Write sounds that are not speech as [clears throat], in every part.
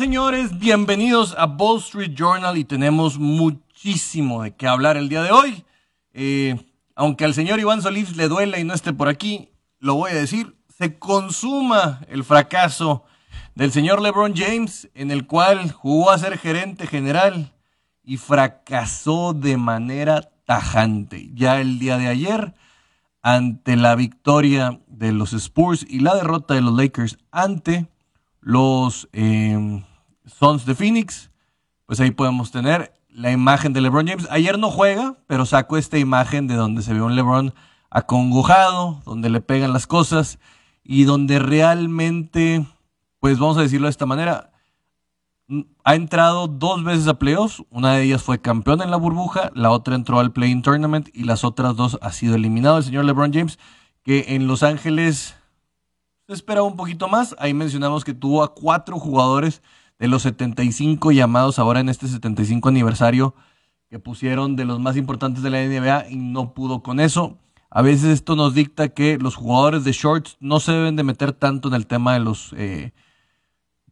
señores? Bienvenidos a Wall Street Journal y tenemos muchísimo de qué hablar el día de hoy. Eh, aunque al señor Iván Solís le duela y no esté por aquí, lo voy a decir, se consuma el fracaso del señor LeBron James, en el cual jugó a ser gerente general y fracasó de manera tajante. Ya el día de ayer, ante la victoria de los Spurs y la derrota de los Lakers ante los eh, Sons de Phoenix, pues ahí podemos tener la imagen de LeBron James. Ayer no juega, pero sacó esta imagen de donde se ve un LeBron acongojado, donde le pegan las cosas y donde realmente, pues vamos a decirlo de esta manera, ha entrado dos veces a playoffs. Una de ellas fue campeón en la burbuja, la otra entró al Play-in Tournament y las otras dos ha sido eliminado el señor LeBron James, que en Los Ángeles se esperaba un poquito más. Ahí mencionamos que tuvo a cuatro jugadores de los 75 llamados ahora en este 75 aniversario que pusieron de los más importantes de la NBA y no pudo con eso. A veces esto nos dicta que los jugadores de shorts no se deben de meter tanto en el tema de los eh,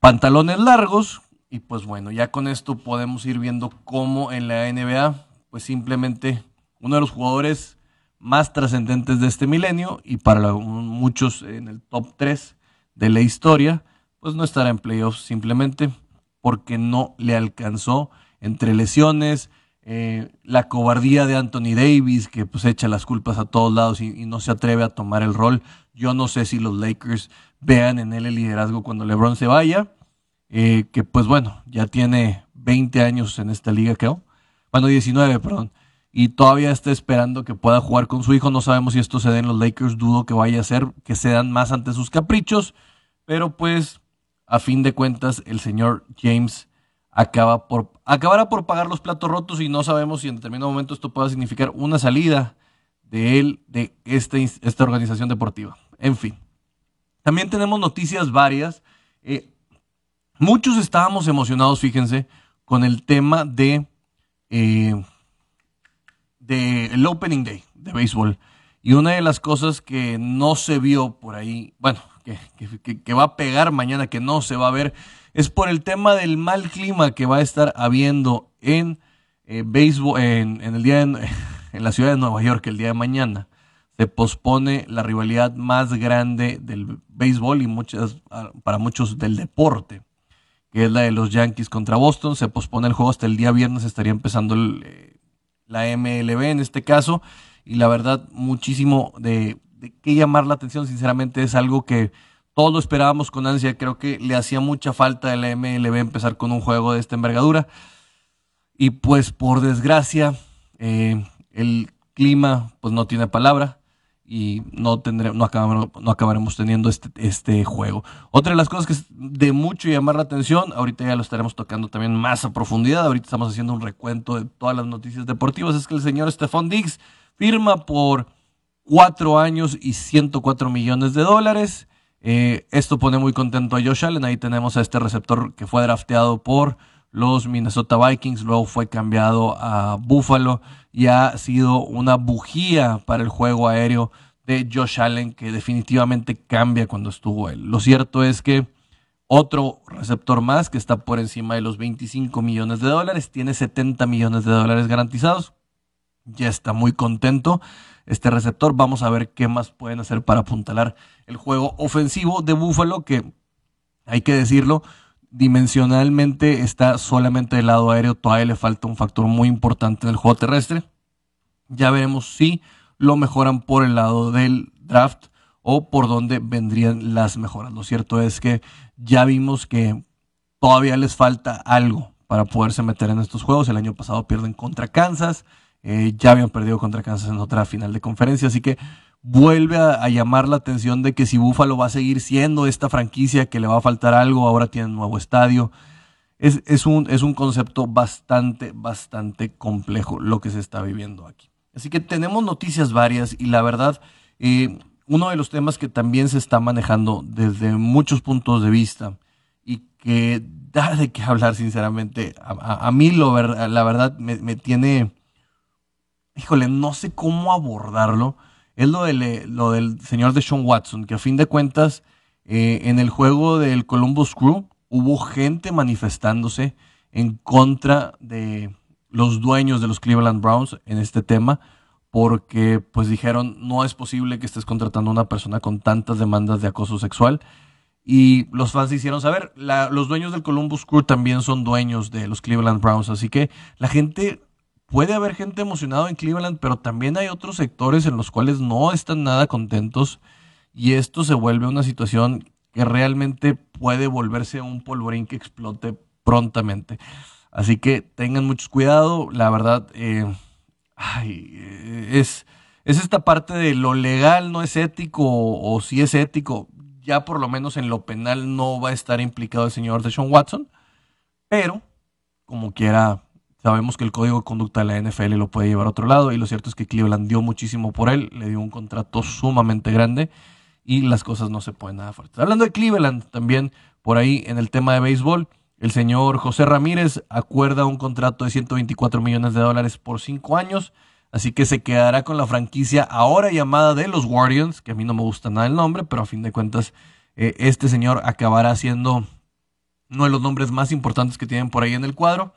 pantalones largos. Y pues bueno, ya con esto podemos ir viendo cómo en la NBA, pues simplemente uno de los jugadores más trascendentes de este milenio y para muchos en el top 3 de la historia, pues no estará en playoffs simplemente porque no le alcanzó entre lesiones, eh, la cobardía de Anthony Davis, que pues echa las culpas a todos lados y, no se atreve a tomar el rol. Yo no sé si los Lakers vean en él el liderazgo cuando LeBron se vaya, eh, que pues bueno, ya tiene 20 años en esta liga, creo. Bueno, 19, perdón. Y todavía está esperando que pueda jugar con su hijo. No sabemos si esto se dé en los Lakers. Dudo que vaya a ser que se dan más ante sus caprichos. Pero pues a fin de cuentas el señor James acaba por, acabará por pagar los platos rotos y no sabemos si en determinado momento esto pueda significar una salida de él, de esta, esta organización deportiva. En fin, también tenemos noticias varias. Eh, muchos estábamos emocionados, fíjense, con el tema de, eh, de el Opening Day de béisbol. Y una de las cosas que no se vio por ahí, bueno, que, va a pegar mañana, que no se va a ver, es por el tema del mal clima que va a estar habiendo en eh, béisbol, en, el día [laughs] en la ciudad de Nueva York el día de mañana. Se pospone la rivalidad más grande del béisbol y muchas, ah, para muchos del deporte, que es la de los Yankees contra Boston. Se pospone el juego hasta el día viernes, estaría empezando eh, la MLB en este caso. Y la verdad, muchísimo de, de qué llamar la atención, sinceramente es algo que todos lo esperábamos con ansia, creo que le hacía mucha falta a la MLB empezar con un juego de esta envergadura. Y pues por desgracia, eh, el clima pues no tiene palabra y no, tendremos, no, acabaremos, no acabaremos teniendo este, este juego. Otra de las cosas que es de mucho llamar la atención, ahorita ya lo estaremos tocando también más a profundidad, ahorita estamos haciendo un recuento de todas las noticias deportivas, es que el señor Stephon Diggs firma por cuatro años y 104 millones de dólares. Eh, esto pone muy contento a Josh Allen. Ahí tenemos a este receptor que fue drafteado por los Minnesota Vikings, luego fue cambiado a Buffalo y ha sido una bujía para el juego aéreo de Josh Allen que definitivamente cambia cuando estuvo él. Lo cierto es que otro receptor más que está por encima de los 25 millones de dólares, tiene 70 millones de dólares garantizados, ya está muy contento este receptor. Vamos a ver qué más pueden hacer para apuntalar el juego ofensivo de Buffalo, que hay que decirlo, dimensionalmente está solamente del lado aéreo. Todavía le falta un factor muy importante en el juego terrestre. Ya veremos si lo mejoran por el lado del draft o por dónde vendrían las mejoras. Lo cierto es que ya vimos que todavía les falta algo para poderse meter en estos juegos. El año pasado pierden contra Kansas. Eh, ya habían perdido contra Kansas en otra final de conferencia, así que vuelve a, llamar la atención de que si Buffalo va a seguir siendo esta franquicia que le va a faltar algo, ahora tiene un nuevo estadio. Es, un, es un concepto bastante, bastante complejo lo que se está viviendo aquí. Así que tenemos noticias varias y la verdad, eh, uno de los temas que también se está manejando desde muchos puntos de vista y que da de qué hablar sinceramente, a, mí lo, la verdad me, me, tiene, híjole, no sé cómo abordarlo, es lo, lo del señor de Sean Watson, que a fin de cuentas eh, en el juego del Columbus Crew hubo gente manifestándose en contra de los dueños de los Cleveland Browns en este tema, porque pues dijeron, no es posible que estés contratando a una persona con tantas demandas de acoso sexual. Y los fans hicieron saber, los dueños del Columbus Crew también son dueños de los Cleveland Browns, así que la gente, puede haber gente emocionada en Cleveland, pero también hay otros sectores en los cuales no están nada contentos y esto se vuelve una situación que realmente puede volverse un polvorín que explote prontamente. Así que tengan mucho cuidado, la verdad, eh, es, es esta parte de lo legal no es ético o, si es ético, ya por lo menos en lo penal no va a estar implicado el señor Deshaun Watson, pero como quiera, sabemos que el código de conducta de la NFL lo puede llevar a otro lado y lo cierto es que Cleveland dio muchísimo por él, le dio un contrato sumamente grande y las cosas no se pueden nada fuertes. Hablando de Cleveland, también por ahí en el tema de béisbol, el señor José Ramírez acuerda un contrato de 124 millones de dólares por cinco años, así que se quedará con la franquicia ahora llamada de los Guardians, que a mí no me gusta nada el nombre, pero a fin de cuentas eh, este señor acabará siendo uno de los nombres más importantes que tienen por ahí en el cuadro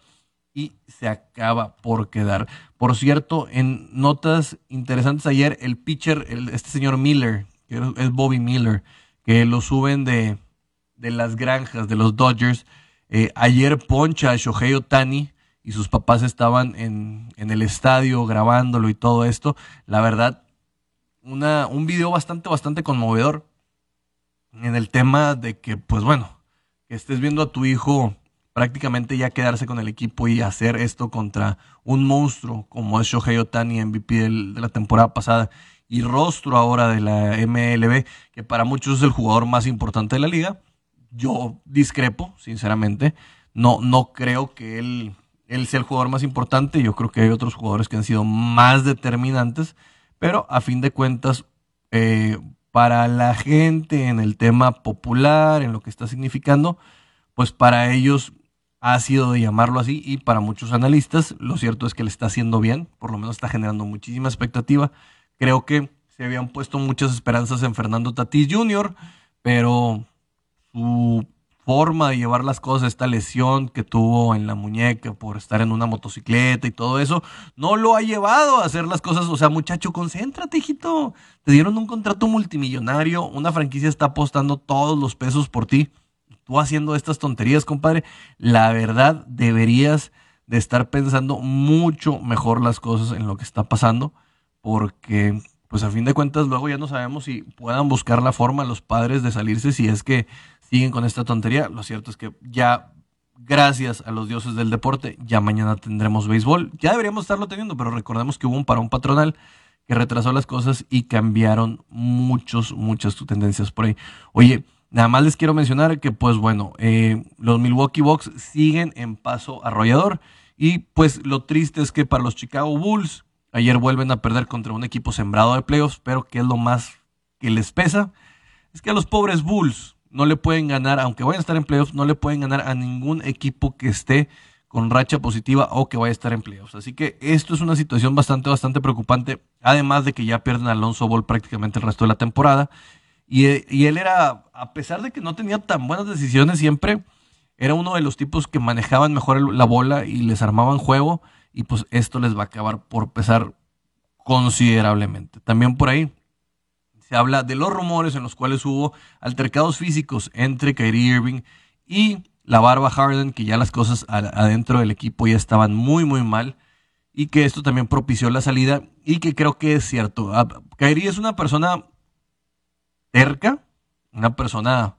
y se acaba por quedar. Por cierto, en notas interesantes ayer, el pitcher, este señor Miller, es Bobby Miller, que lo suben de, las granjas de los Dodgers. Eh, ayer poncha a Shohei Otani y sus papás estaban en, el estadio grabándolo y todo esto. La verdad, una, un video bastante, bastante conmovedor en el tema de que, pues bueno, que estés viendo a tu hijo prácticamente ya quedarse con el equipo y hacer esto contra un monstruo como es Shohei Otani, MVP de la temporada pasada y rostro ahora de la MLB, que para muchos es el jugador más importante de la liga. Yo discrepo, sinceramente. No, no creo que él, él sea el jugador más importante. Yo creo que hay otros jugadores que han sido más determinantes. Pero a fin de cuentas, eh, para la gente en el tema popular, en lo que está significando, pues para ellos ha sido de llamarlo así y para muchos analistas lo cierto es que le está haciendo bien, por lo menos está generando muchísima expectativa. Creo que se habían puesto muchas esperanzas en Fernando Tatís Jr., pero su forma de llevar las cosas, esta lesión que tuvo en la muñeca por estar en una motocicleta y todo eso, no lo ha llevado a hacer las cosas. O sea, muchacho, concéntrate, hijito. Te dieron un contrato multimillonario, una franquicia está apostando todos los pesos por ti. Tú haciendo estas tonterías, compadre, la verdad deberías de estar pensando mucho mejor las cosas en lo que está pasando porque pues a fin de cuentas luego ya no sabemos si puedan buscar la forma los padres de salirse si es que siguen con esta tontería. Lo cierto es que ya gracias a los dioses del deporte, ya mañana tendremos béisbol. Ya deberíamos estarlo teniendo, pero recordemos que hubo un parón patronal que retrasó las cosas y cambiaron muchos, muchas tendencias por ahí. Oye, nada más les quiero mencionar que pues bueno, eh, los Milwaukee Bucks siguen en paso arrollador y pues lo triste es que para los Chicago Bulls Ayer vuelven a perder contra un equipo sembrado de playoffs, pero que es lo más que les pesa, es que a los pobres Bulls no le pueden ganar, aunque vayan a estar en playoffs, no le pueden ganar a ningún equipo que esté con racha positiva o que vaya a estar en playoffs. Así que esto es una situación bastante, bastante preocupante, además de que ya pierden a Alonso Ball prácticamente el resto de la temporada. Y, él era, a pesar de que no tenía tan buenas decisiones siempre, era uno de los tipos que manejaban mejor la bola y les armaban juego y pues esto les va a acabar por pesar considerablemente. También por ahí se habla de los rumores en los cuales hubo altercados físicos entre Kyrie Irving y la barba Harden, que ya las cosas adentro del equipo ya estaban muy, muy mal y que esto también propició la salida y que creo que es cierto. Ah, Kyrie es una persona terca, una persona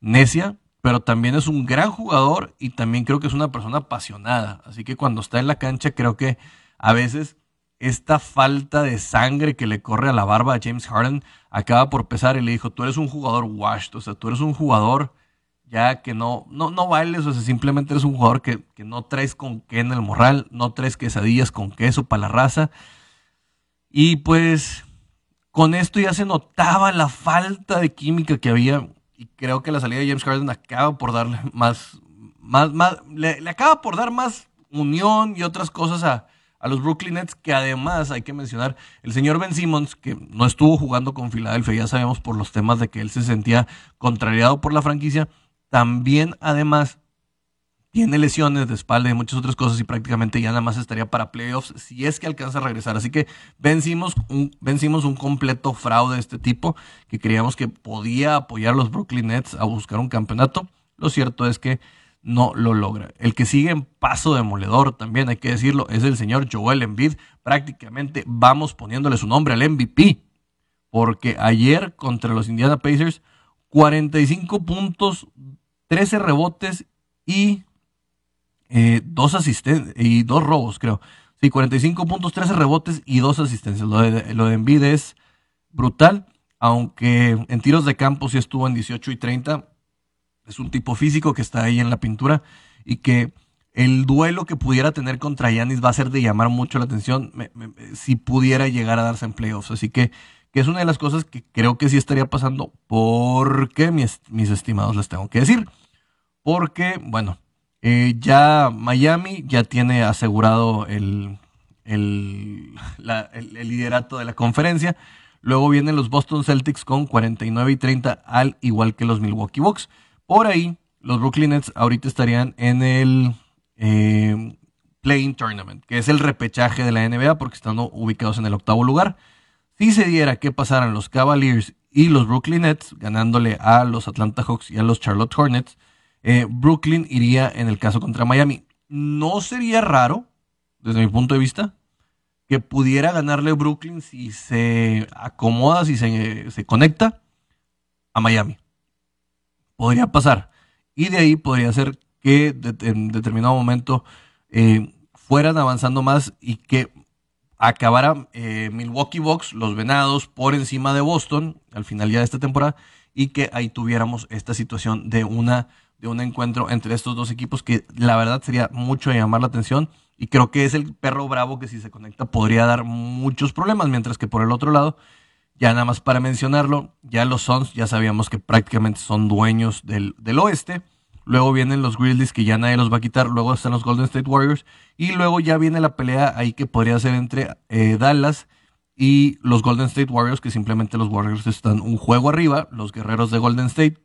necia, pero también es un gran jugador y también creo que es una persona apasionada. Así que cuando está en la cancha creo que a veces esta falta de sangre que le corre a la barba a James Harden acaba por pesar y le dijo, tú eres un jugador washed, o sea, tú eres un jugador ya que no, no, no bailes, o sea, simplemente eres un jugador que, que no traes con qué en el morral, no traes quesadillas con queso para la raza. Y pues con esto ya se notaba la falta de química que había y creo que la salida de James Harden acaba por darle más, más, más le, acaba por dar más unión y otras cosas a, a, los Brooklyn Nets, que además hay que mencionar el señor Ben Simmons, que no estuvo jugando con Filadelfia, ya sabemos por los temas de que él se sentía contrariado por la franquicia, también además tiene lesiones de espalda y muchas otras cosas y prácticamente ya nada más estaría para playoffs si es que alcanza a regresar. Así que vencimos un, vencimos un completo fraude de este tipo que creíamos que podía apoyar a los Brooklyn Nets a buscar un campeonato. Lo cierto es que no lo logra. El que sigue en paso demoledor, también hay que decirlo, es el señor Joel Embiid. Prácticamente vamos poniéndole su nombre al MVP. Porque ayer contra los Indiana Pacers, 45 puntos, 13 rebotes y eh, dos asistencias y dos robos, creo. Sí, 45 puntos, 13 rebotes y dos asistencias. Lo de, lo de es brutal, aunque en tiros de campo sí estuvo en 18 y 30. Es un tipo físico que está ahí en la pintura y que el duelo que pudiera tener contra Yanis va a ser de llamar mucho la atención si pudiera llegar a darse en playoffs. Así que, que, es una de las cosas que creo que sí estaría pasando porque mis, mis estimados les tengo que decir. Porque, bueno, eh, ya Miami ya tiene asegurado el, el, liderato de la conferencia. Luego vienen los Boston Celtics con 49 y 30, al igual que los Milwaukee Bucks. Por ahí, los Brooklyn Nets ahorita estarían en el eh, Playing Tournament, que es el repechaje de la NBA porque están ubicados en el octavo lugar. Si se diera que pasaran los Cavaliers y los Brooklyn Nets, ganándole a los Atlanta Hawks y a los Charlotte Hornets, eh, Brooklyn iría en el caso contra Miami. No sería raro, desde mi punto de vista, que pudiera ganarle Brooklyn si se acomoda, si se, conecta a Miami. Podría pasar. Y de ahí podría ser que en determinado momento eh, fueran avanzando más y que acabara eh, Milwaukee Bucks, los Venados, por encima de Boston al final ya de esta temporada y que ahí tuviéramos esta situación de una de un encuentro entre estos dos equipos que la verdad sería mucho llamar la atención y creo que es el perro bravo que si se conecta podría dar muchos problemas, mientras que por el otro lado, ya nada más para mencionarlo, ya los Suns ya sabíamos que prácticamente son dueños del, oeste, luego vienen los Grizzlies que ya nadie los va a quitar, luego están los Golden State Warriors y luego ya viene la pelea ahí que podría ser entre eh, Dallas y los Golden State Warriors, que simplemente los Warriors están un juego arriba, los guerreros de Golden State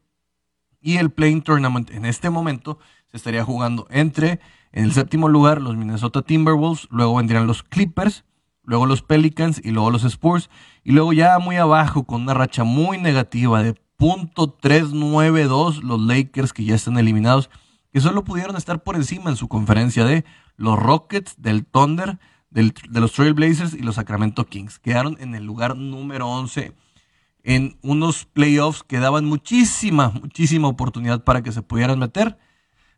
y el Playing Tournament en este momento se estaría jugando entre, en el séptimo lugar, los Minnesota Timberwolves, luego vendrían los Clippers, luego los Pelicans y luego los Spurs. Y luego ya muy abajo, con una racha muy negativa de .392, los Lakers que ya están eliminados, que solo pudieron estar por encima en su conferencia de los Rockets, del Thunder, de los Trailblazers y los Sacramento Kings. Quedaron en el lugar número 11 en unos playoffs que daban muchísima, muchísima oportunidad para que se pudieran meter.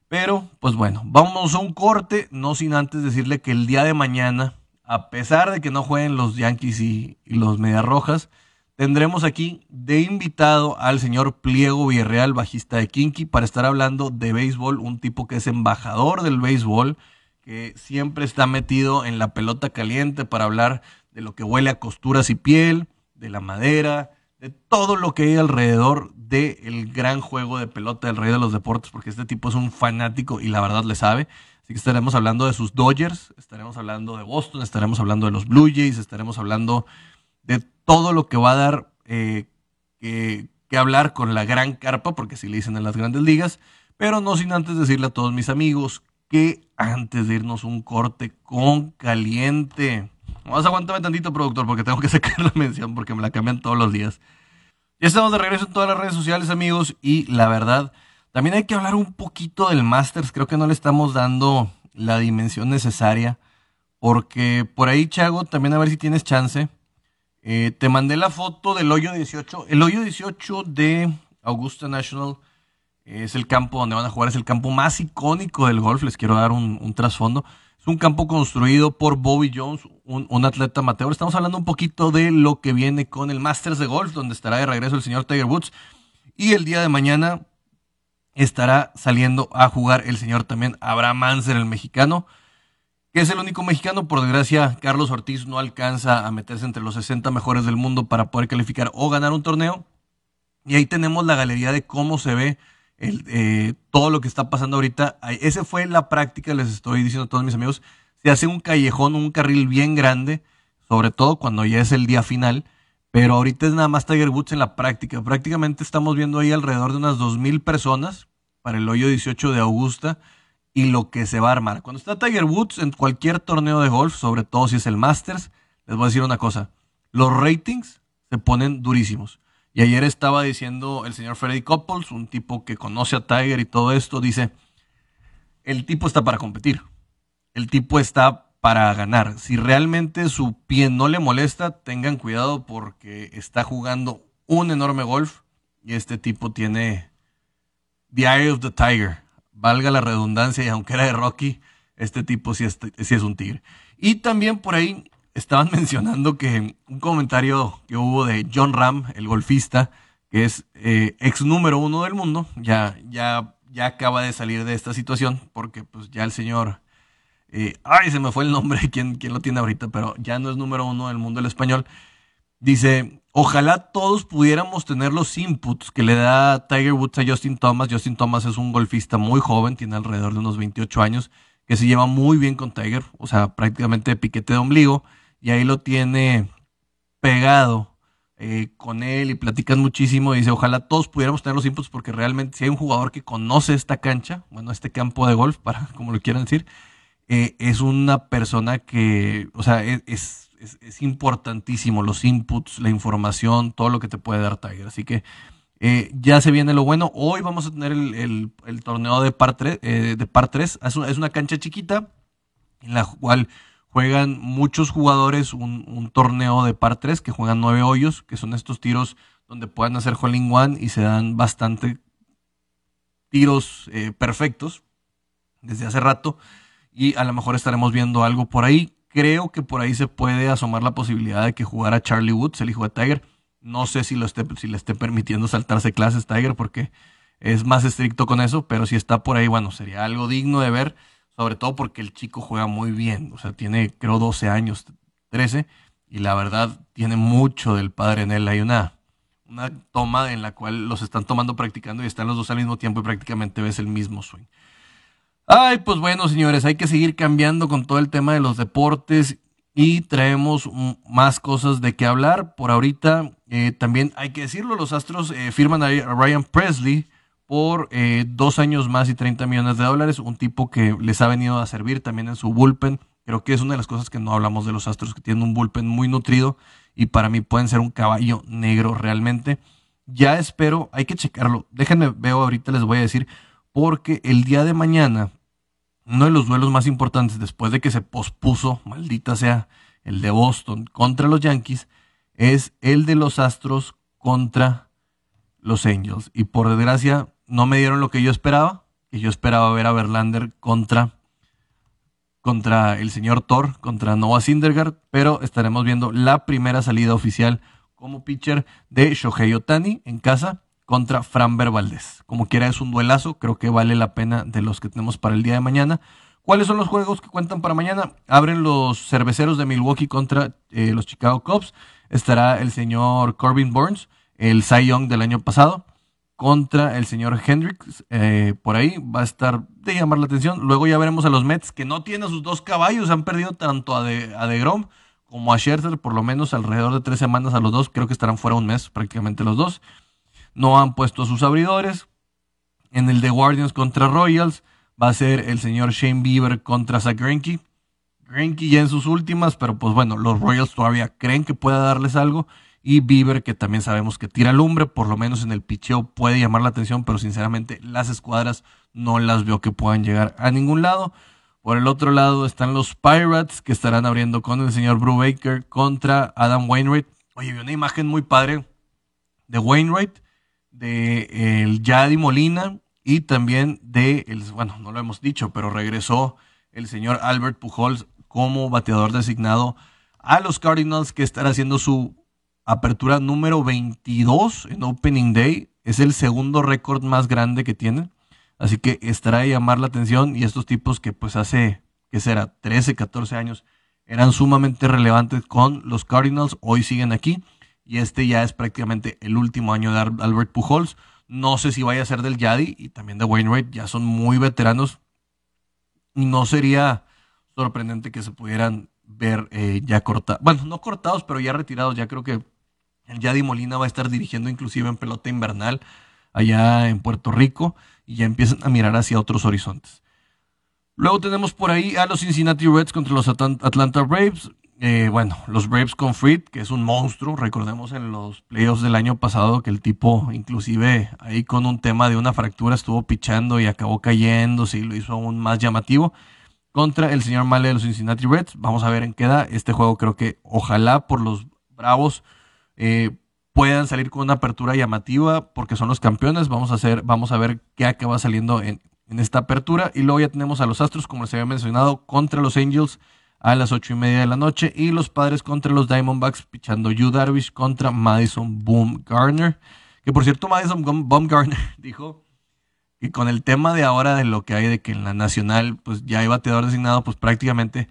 Pero, pues bueno, vamos a un corte, no sin antes decirle que el día de mañana, a pesar de que no jueguen los Yankees y, los Medias Rojas, tendremos aquí de invitado al señor Pliego Villarreal, bajista de Kinky, para estar hablando de béisbol, un tipo que es embajador del béisbol, que siempre está metido en la pelota caliente para hablar de lo que huele a costuras y piel, de la madera, de todo lo que hay alrededor del gran juego de pelota del rey de los deportes, porque este tipo es un fanático y la verdad le sabe. Así que estaremos hablando de sus Dodgers, estaremos hablando de Boston, estaremos hablando de los Blue Jays, estaremos hablando de todo lo que va a dar eh, que, que, hablar con la gran carpa, porque así le dicen en las grandes ligas, pero no sin antes decirle a todos mis amigos que antes de irnos un corte con caliente, Vamos a aguantarme tantito, productor, porque tengo que [laughs] sacar la mención porque me la cambian todos los días. Ya estamos de regreso en todas las redes sociales, amigos, y la verdad, también hay que hablar un poquito del Masters. Creo que no le estamos dando la dimensión necesaria, porque por ahí, Chago, también a ver si tienes chance. Eh, te mandé la foto del hoyo 18. El hoyo 18 de Augusta National es el campo donde van a jugar, es el campo más icónico del golf. Les quiero dar un, un trasfondo. Es un campo construido por Bobby Jones, un, atleta amateur. Estamos hablando un poquito de lo que viene con el Masters de Golf, donde estará de regreso el señor Tiger Woods. Y el día de mañana estará saliendo a jugar el señor también Abraham Manser, el mexicano. que es el único mexicano. Por desgracia, Carlos Ortiz no alcanza a meterse entre los 60 mejores del mundo para poder calificar o ganar un torneo. Y ahí tenemos la galería de cómo se ve eh, todo lo que está pasando ahorita. Ese fue la práctica, les estoy diciendo a todos mis amigos. Se hace un callejón, un carril bien grande, sobre todo cuando ya es el día final. Pero ahorita es nada más Tiger Woods en la práctica. Prácticamente estamos viendo ahí alrededor de unas 2.000 personas para el hoyo 18 de Augusta y lo que se va a armar. Cuando está Tiger Woods en cualquier torneo de golf, sobre todo si es el Masters, les voy a decir una cosa. Los ratings se ponen durísimos. Y ayer estaba diciendo el señor Freddy Couples, un tipo que conoce a Tiger y todo esto, dice, el tipo está para competir. El tipo está para ganar. Si realmente su pie no le molesta, tengan cuidado porque está jugando un enorme golf y este tipo tiene The Eye of the Tiger. Valga la redundancia y aunque era de Rocky, este tipo sí es, un tigre. Y también por ahí estaban [laughs] mencionando que un comentario que hubo de John Ram, el golfista, que es eh, ex número uno del mundo, ya, ya, ya acaba de salir de esta situación, porque pues ya el señor, ay, se me fue el nombre, [laughs] ¿quién, quién lo tiene ahorita, pero ya no es número uno del mundo del español. Dice, ojalá todos pudiéramos tener los inputs que le da Tiger Woods a Justin Thomas. Justin Thomas es un golfista muy joven, tiene alrededor de unos 28 años, que se lleva muy bien con Tiger, o sea, prácticamente piquete de ombligo y ahí lo tiene pegado eh, con él y platican muchísimo. Y dice, ojalá todos pudiéramos tener los inputs porque realmente si hay un jugador que conoce esta cancha, bueno, este campo de golf, para [laughs] como lo quieran decir, eh, es una persona que, o sea, e-, es, es, importantísimo los inputs, la información, todo lo que te puede dar Tiger. Así que eh, ya se viene lo bueno. Hoy vamos a tener el, torneo de par 3. de par 3. Es, una cancha chiquita en la cual juegan muchos jugadores un, torneo de par 3 que juegan nueve hoyos, que son estos tiros donde pueden hacer hole in one y se dan bastante tiros eh, perfectos desde hace rato y a lo mejor estaremos viendo algo por ahí. Creo que por ahí se puede asomar la posibilidad de que jugara Charlie Woods, el hijo de Tiger. No sé si, lo esté, si le esté permitiendo saltarse clases Tiger porque es más estricto con eso, pero si está por ahí, bueno, sería algo digno de ver sobre todo porque el chico juega muy bien, o sea, tiene creo 12 años, 13, y la verdad tiene mucho del padre en él. Hay una, una toma en la cual los están tomando practicando y están los dos al mismo tiempo y prácticamente ves el mismo swing. Ay, pues bueno, señores, hay que seguir cambiando con todo el tema de los deportes y traemos más cosas de qué hablar. Por ahorita, eh, también hay que decirlo, los Astros eh, firman a Ryan Presley por eh, dos años más y 30 millones de dólares. Un tipo que les ha venido a servir también en su bullpen. Creo que es una de las cosas que no hablamos de los Astros, que tienen un bullpen muy nutrido y para mí pueden ser un caballo negro realmente. Ya espero, hay que checarlo. Déjenme, veo ahorita, les voy a decir, porque el día de mañana, uno de los duelos más importantes después de que se pospuso, maldita sea, el de Boston contra los Yankees, es el de los Astros contra los Angels. Y por desgracia, no me dieron lo que yo esperaba, y yo esperaba ver a Verlander contra, contra el señor Thor, contra Noah Syndergaard, pero estaremos viendo la primera salida oficial como pitcher de Shohei Otani en casa contra Framber Valdez. Como quiera es un duelazo, creo que vale la pena de los que tenemos para el día de mañana. ¿Cuáles son los juegos que cuentan para mañana? Abren los cerveceros de Milwaukee contra eh, los Chicago Cubs. Estará el señor Corbin Burns, el Cy Young del año pasado contra el señor Hendricks. Eh, por ahí va a estar de llamar la atención. Luego ya veremos a los Mets que no tienen sus dos caballos. Han perdido tanto a, de, a DeGrom como a Scherzer, por lo menos alrededor de tres semanas a los dos. Creo que estarán fuera un mes prácticamente los dos. No han puesto sus abridores. En el de Guardians contra Royals va a ser el señor Shane Bieber contra Zach Greinke. Greinke ya en sus últimas, pero pues bueno, los Royals todavía creen que pueda darles algo y Bieber, que también sabemos que tira lumbre, por lo menos en el picheo puede llamar la atención, pero sinceramente las escuadras no las veo que puedan llegar a ningún lado. Por el otro lado están los Pirates, que estarán abriendo con el señor Brubaker contra Adam Wainwright. Oye, vi una imagen muy padre de Wainwright, de el Yadi Molina y también de, el, bueno, no lo hemos dicho, pero regresó el señor Albert Pujols como bateador designado a los Cardinals, que estará haciendo su apertura número 22 en Opening Day. Es el segundo récord más grande que tienen. Así que estará a llamar la atención y estos tipos que pues hace que será 13, 14 años, eran sumamente relevantes con los Cardinals, hoy siguen aquí y este ya es prácticamente el último año de Albert Pujols. No sé si vaya a ser del Yadi y también de Wainwright, ya son muy veteranos. No sería sorprendente que se pudieran ver eh, ya cortados, bueno, no cortados, pero ya retirados. Ya creo que el Yadi Molina va a estar dirigiendo inclusive en pelota invernal allá en Puerto Rico y ya empiezan a mirar hacia otros horizontes. Luego tenemos por ahí a los Cincinnati Reds contra los Atlanta Braves. Eh, bueno, los Braves con Fried, que es un monstruo. Recordemos en los playoffs del año pasado que el tipo, inclusive ahí con un tema de una fractura, estuvo pichando y acabó cayéndose y lo hizo aún más llamativo. Contra el señor Male de los Cincinnati Reds. Vamos a ver en qué da. Este juego creo que ojalá por los Bravos eh, puedan salir con una apertura llamativa porque son los campeones. Vamos a, hacer, vamos a ver qué acaba saliendo en, en esta apertura. Y luego ya tenemos a los Astros, como les había mencionado, contra los Angels a las ocho y media de la noche. Y los padres contra los Diamondbacks, pichando Yu Darvish contra Madison Boom Garner. Que por cierto, Madison Boom Garner [laughs] dijo que con el tema de ahora de lo que hay de que en la nacional, pues ya hay bateador designado, pues prácticamente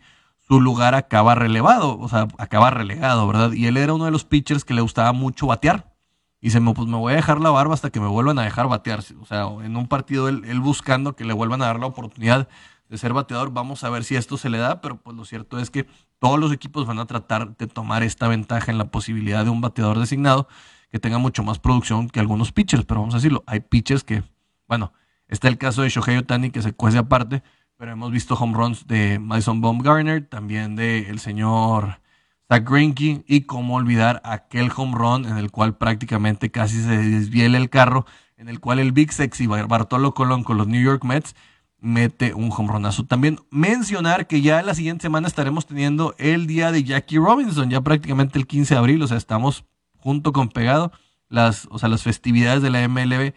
su lugar acaba relevado, o sea, acaba relegado, ¿verdad? Y él era uno de los pitchers que le gustaba mucho batear. Y se me, pues me voy a dejar la barba hasta que me vuelvan a dejar batear. O sea, en un partido él, él buscando que le vuelvan a dar la oportunidad de ser bateador. Vamos a ver si esto se le da, pero pues lo cierto es que todos los equipos van a tratar de tomar esta ventaja en la posibilidad de un bateador designado que tenga mucho más producción que algunos pitchers. Pero vamos a decirlo, hay pitchers que, bueno, está el caso de Shohei Otani que se cuece aparte, pero hemos visto home runs de Madison Baumgartner, también de el señor Zach Greinke y cómo olvidar aquel home run en el cual prácticamente casi se desviela el carro, en el cual el Big Sexy Bartolo Colón con los New York Mets mete un hombronazo. También mencionar que ya la siguiente semana estaremos teniendo el día de Jackie Robinson, ya prácticamente el 15 de abril, o sea, estamos junto con pegado las, o sea, las festividades de la MLB.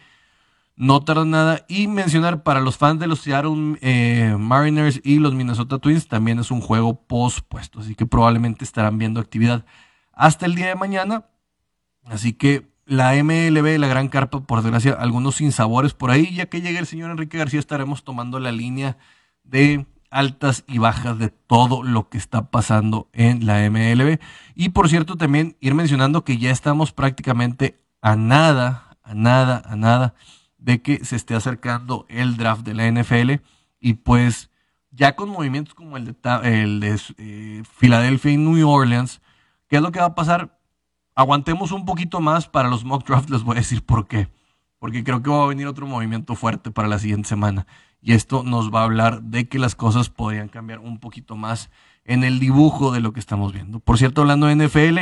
No tarda nada. Y mencionar para los fans de los Seattle eh, Mariners y los Minnesota Twins, también es un juego pospuesto. Así que probablemente estarán viendo actividad hasta el día de mañana. Así que la MLB, la Gran Carpa, por desgracia, algunos sinsabores por ahí. Ya que llegue el señor Enrique García, estaremos tomando la línea de altas y bajas de todo lo que está pasando en la MLB. Y por cierto, también ir mencionando que ya estamos prácticamente a nada, a nada, a nada de que se esté acercando el draft de la NFL. Y pues ya con movimientos como el de, el de eh, Filadelfia y New Orleans, ¿qué es lo que va a pasar? Aguantemos un poquito más para los mock drafts, les voy a decir por qué. Porque creo que va a venir otro movimiento fuerte para la siguiente semana. Y esto nos va a hablar de que las cosas podrían cambiar un poquito más en el dibujo de lo que estamos viendo. Por cierto, hablando de NFL,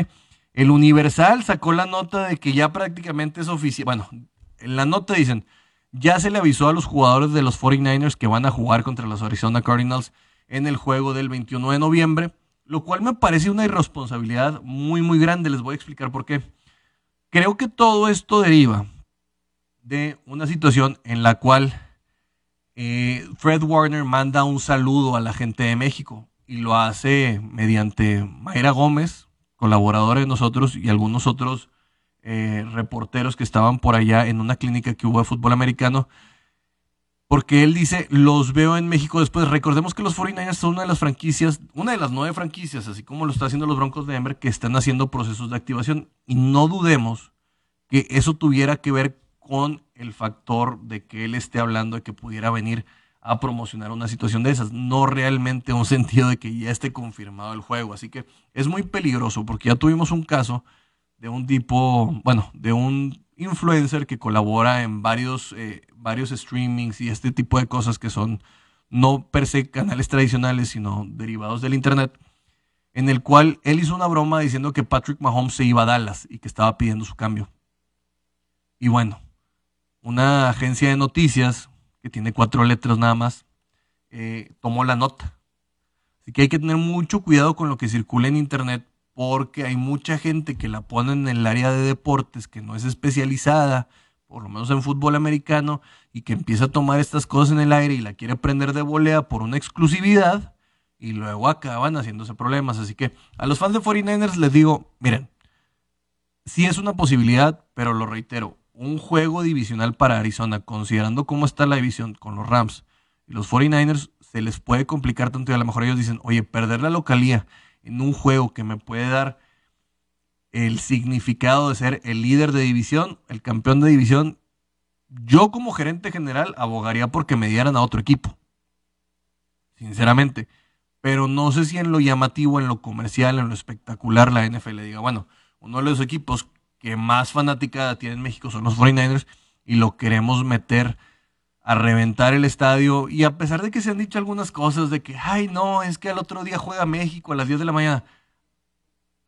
el Universal sacó la nota de que ya prácticamente es oficial. Bueno, en la nota dicen, ya se le avisó a los jugadores de los 49ers que van a jugar contra los Arizona Cardinals en el juego del 21 de noviembre lo cual me parece una irresponsabilidad muy, muy grande. Les voy a explicar por qué. Creo que todo esto deriva de una situación en la cual eh, Fred Warner manda un saludo a la gente de México y lo hace mediante Mayra Gómez, colaboradora de nosotros y algunos otros eh, reporteros que estaban por allá en una clínica que hubo de fútbol americano porque él dice, los veo en México después. Recordemos que los 49ers son una de las franquicias, una de las nueve franquicias, así como lo está haciendo los Broncos de Denver, que están haciendo procesos de activación. Y no dudemos que eso tuviera que ver con el factor de que él esté hablando de que pudiera venir a promocionar una situación de esas, no realmente un [laughs] sentido de que ya esté confirmado el juego. Así que es muy peligroso porque ya tuvimos un caso de un tipo, bueno, de un influencer que colabora en varios, eh, varios streamings y este tipo de cosas que son no per se canales tradicionales, sino derivados del Internet, en el cual él hizo una broma diciendo que Patrick Mahomes se iba a Dallas y que estaba pidiendo su cambio. Y bueno, una agencia de noticias que tiene cuatro letras nada más, eh, tomó la nota. Así que hay que tener mucho cuidado con lo que circula en Internet porque hay mucha gente que la pone en el área de deportes que no es especializada, por lo menos en fútbol americano, y que empieza a tomar estas cosas en el aire y la quiere prender de volea por una exclusividad, y luego acaban haciéndose problemas. Así que a los fans de 49ers les digo, miren, sí es una posibilidad, pero lo reitero, un juego divisional para Arizona, considerando cómo está la división con los Rams, Y los 49ers se les puede complicar tanto y a lo mejor ellos dicen, oye, perder la localía en un juego que me puede dar el significado de ser el líder de división, el campeón de división, yo como gerente general abogaría porque me dieran a otro equipo. Sinceramente. Pero no sé si en lo llamativo, en lo comercial, en lo espectacular la NFL diga, bueno, uno de los equipos que más fanática tiene en México son los 49ers y lo queremos meter a reventar el estadio. Y a pesar de que se han dicho algunas cosas de que, ay, no, es que al otro día juega México a las 10 de la mañana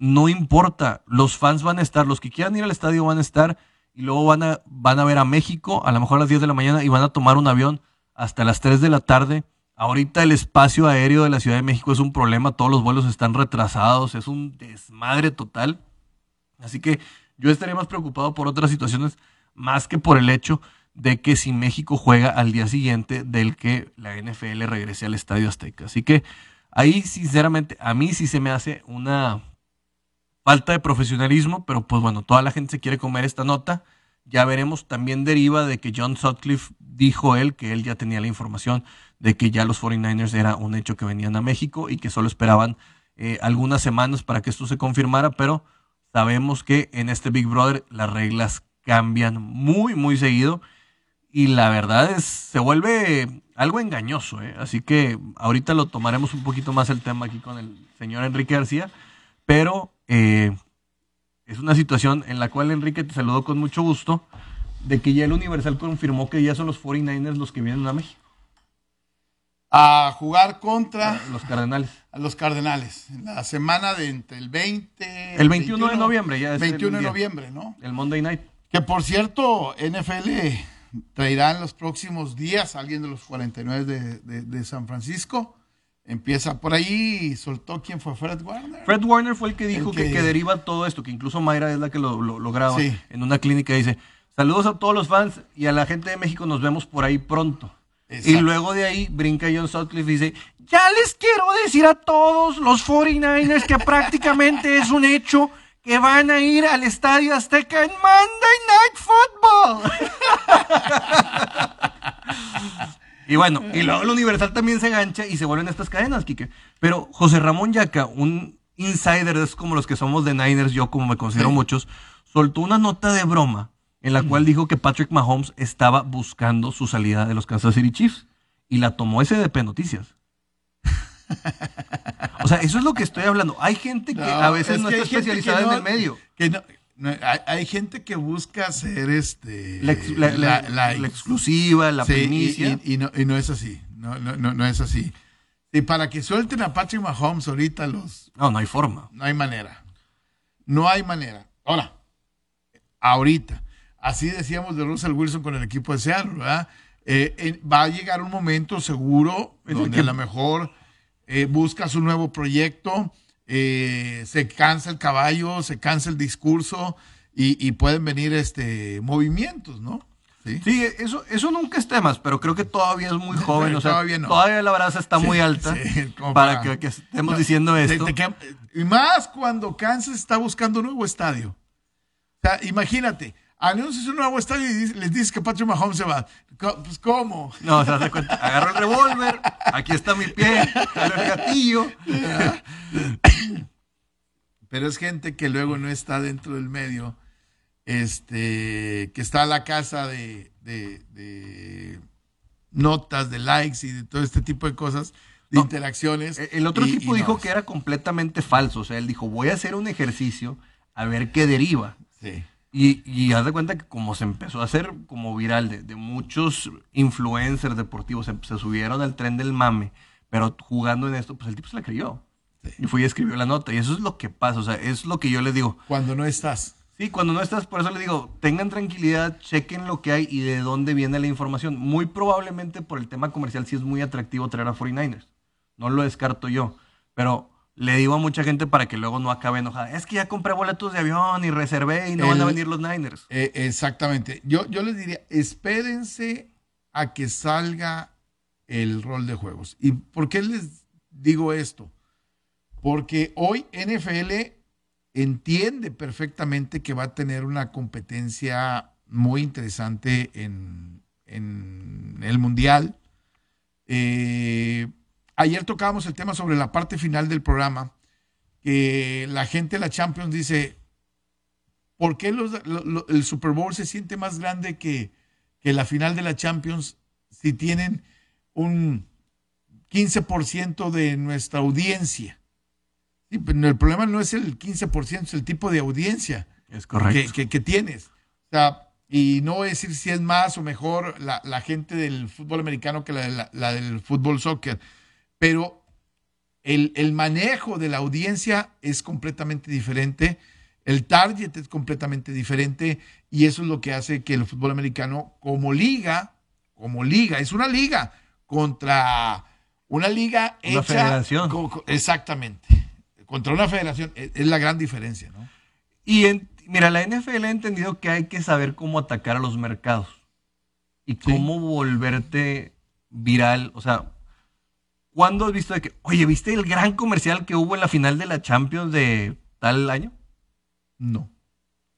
no importa, los fans van a estar, los que quieran ir al estadio van a estar y luego van a, van a ver a México a lo mejor a las 10 de la mañana y van a tomar un avión hasta las 3 de la tarde. Ahorita el espacio aéreo de la Ciudad de México es un problema, todos los vuelos están retrasados, es un desmadre total. Así que yo estaría más preocupado por otras situaciones más que por el hecho de que si México juega al día siguiente del que la NFL regrese al Estadio Azteca. Así que ahí sinceramente a mí sí se me hace una falta de profesionalismo, pero pues bueno, toda la gente se quiere comer esta nota. Ya veremos, también deriva de que John Sutcliffe dijo él que él ya tenía la información de que ya los 49ers era un hecho que venían a México y que solo esperaban eh, algunas semanas para que esto se confirmara, pero sabemos que en este Big Brother las reglas cambian muy, muy seguido y la verdad es, se vuelve algo engañoso, ¿eh? así que ahorita lo tomaremos un poquito más el tema aquí con el señor Enrique García, pero eh, es una situación en la cual Enrique te saludó con mucho gusto de que ya el Universal confirmó que ya son los 49ers los que vienen a México. A jugar contra los Cardenales. A los Cardenales. La semana de entre el 20. El 21, de noviembre, ya es 21 de noviembre, ¿no? El Monday Night. Que por cierto, NFL traerá en los próximos días alguien de los 49 de, de San Francisco Empieza por ahí y soltó quién fue Fred Warner. Fred Warner fue el que dijo que... deriva todo esto, que incluso Mayra es la que lo, lo, graba en una clínica. Dice, saludos a todos los fans y a la gente de México, nos vemos por ahí pronto. Y luego de ahí brinca John Sutcliffe y dice, ya les quiero decir a todos los 49ers que [laughs] prácticamente es un hecho que van a ir al Estadio Azteca en Monday Night Football. Y bueno, y luego el Universal también se engancha y se vuelven estas cadenas, Kike. Pero José Ramón Yaca, un insider, es como los que somos de Niners, yo como me considero muchos, soltó una nota de broma en la cual dijo que Patrick Mahomes estaba buscando su salida de los Kansas City Chiefs y la tomó SDP Noticias. O sea, eso es lo que estoy hablando. Hay gente que a veces no está especializada en el medio. Que no, hay, gente que busca hacer este la, exclusiva, la primicia. Y, no, es así. No, no, no, es así. Y para que suelten a Patrick Mahomes ahorita los. No, no hay forma. No hay manera. No hay manera. Ahora, ahorita. Así decíamos de Russell Wilson con el equipo de Seattle, ¿verdad? Eh, va a llegar un momento seguro donde a lo mejor eh, busca su nuevo proyecto eh, se cansa el caballo, se cansa el discurso y, pueden venir este movimientos, ¿no? Sí, eso, eso nunca es temas, pero creo que todavía es muy [laughs] joven, o sea, todavía, la brasa está muy alta para, que, estemos diciendo esto. y más cuando Kansas está buscando un nuevo estadio. O sea, imagínate, anuncias un nuevo estadio y les dices que Patrick Mahomes se va. Pues, ¿cómo? No, se hace cuenta. Agarro el revólver, aquí está mi pie, el gatillo. Pero es gente que luego no está dentro del medio, este, que está a la casa de, de, notas, de likes y de todo este tipo de cosas, de interacciones. E-, el otro tipo dijo que era completamente falso. O sea, él dijo, voy a hacer un ejercicio a ver qué deriva. Sí. Y, y haz de cuenta que como se empezó a hacer como viral de, muchos influencers deportivos, se, subieron al tren del mame, pero jugando en esto, pues el tipo se la creyó. Y fui y escribió la nota. Y eso es lo que pasa, o sea, es lo que yo le digo. Cuando no estás. Sí, cuando no estás, por eso le digo, tengan tranquilidad, chequen lo que hay y de dónde viene la información. Muy probablemente por el tema comercial sí es muy atractivo traer a 49ers. No lo descarto yo. Pero le digo a mucha gente para que luego no acabe enojada. Es que ya compré boletos de avión y reservé y no van a venir los Niners. Eh, exactamente. Yo, yo les diría, espérense a que salga el rol de juegos. ¿Y por qué les digo esto? Porque hoy NFL entiende perfectamente que va a tener una competencia muy interesante en, en el Mundial Eh, ayer tocábamos el tema sobre la parte final del programa, que la gente de la Champions dice, ¿por qué el Super Bowl se siente más grande que, que la final de la Champions si tienen un 15% de nuestra audiencia? el problema no es el 15%, es el tipo de audiencia es correcto. Que, tienes. O sea, y no voy a decir si es más o mejor la, gente del fútbol americano que la, del fútbol soccer, pero el, el, manejo de la audiencia es completamente diferente, el target es completamente diferente y eso es lo que hace que el fútbol americano como liga, como liga, es una liga contra una liga una federación. exactamente, contra una federación, es, es la gran diferencia, ¿no? Y en, mira, la NFL ha entendido que hay que saber cómo atacar a los mercados y cómo volverte viral. O sea, ¿cuándo has visto de que, oye, ¿viste el gran comercial que hubo en la final de la Champions de tal año? No.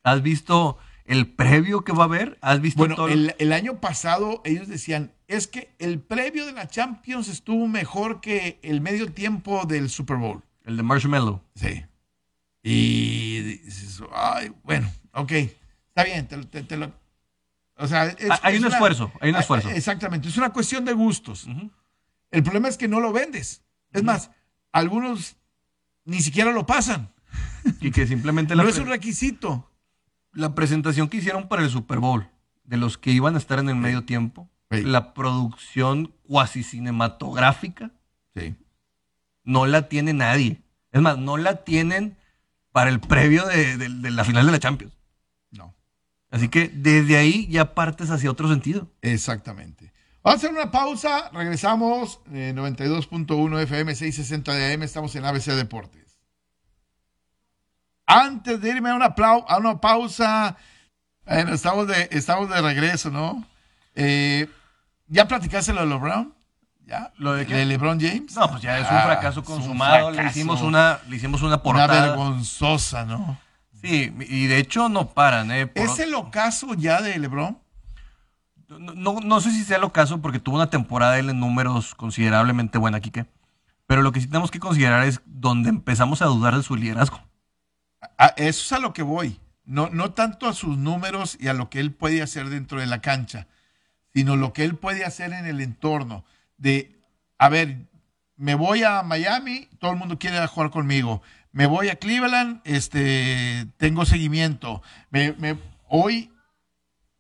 ¿Has visto el previo que va a haber? ¿Has visto bueno, todo? El, el año pasado ellos decían, es que el previo de la Champions estuvo mejor que el medio tiempo del Super Bowl. El de Marshmallow. Sí. Y dices, ay, bueno, ok, está bien, te, lo... O sea, hay un esfuerzo, hay un esfuerzo. Exactamente, es una cuestión de gustos. El problema es que no lo vendes. Es más, algunos ni siquiera lo pasan. Y que simplemente... no es un requisito. La presentación que hicieron para el Super Bowl, de los que iban a estar en el medio tiempo, la producción cuasi cinematográfica, sí. no la tiene nadie. Es más, no la tienen para el previo de, la final de la Champions. No. Así que desde ahí ya partes hacia otro sentido. Exactamente. Vamos a hacer una pausa, regresamos, 92.1 FM, 660 de AM, estamos en ABC Deportes. Antes de irme a una, a una pausa, bueno, estamos de, estamos de regreso, ¿no? Eh, ¿Ya platicaste lo de LeBron? ¿Ya? ¿Lo de, qué? LeBron James? No, pues ya es un ah, fracaso consumado. Le, hicimos una, le hicimos una portada. Una vergonzosa, ¿no? Sí, y de hecho no paran, ¿eh? ¿Es el ocaso ya de LeBron? No, no, sé si sea el ocaso porque tuvo una temporada en números considerablemente buena, Kike. Pero lo que sí tenemos que considerar es donde empezamos a dudar de su liderazgo. A eso es a lo que voy. No, no tanto a sus números y a lo que él puede hacer dentro de la cancha, sino lo que él puede hacer en el entorno de, a ver, me voy a Miami, todo el mundo quiere jugar conmigo. Me voy a Cleveland, este, tengo seguimiento. Me, hoy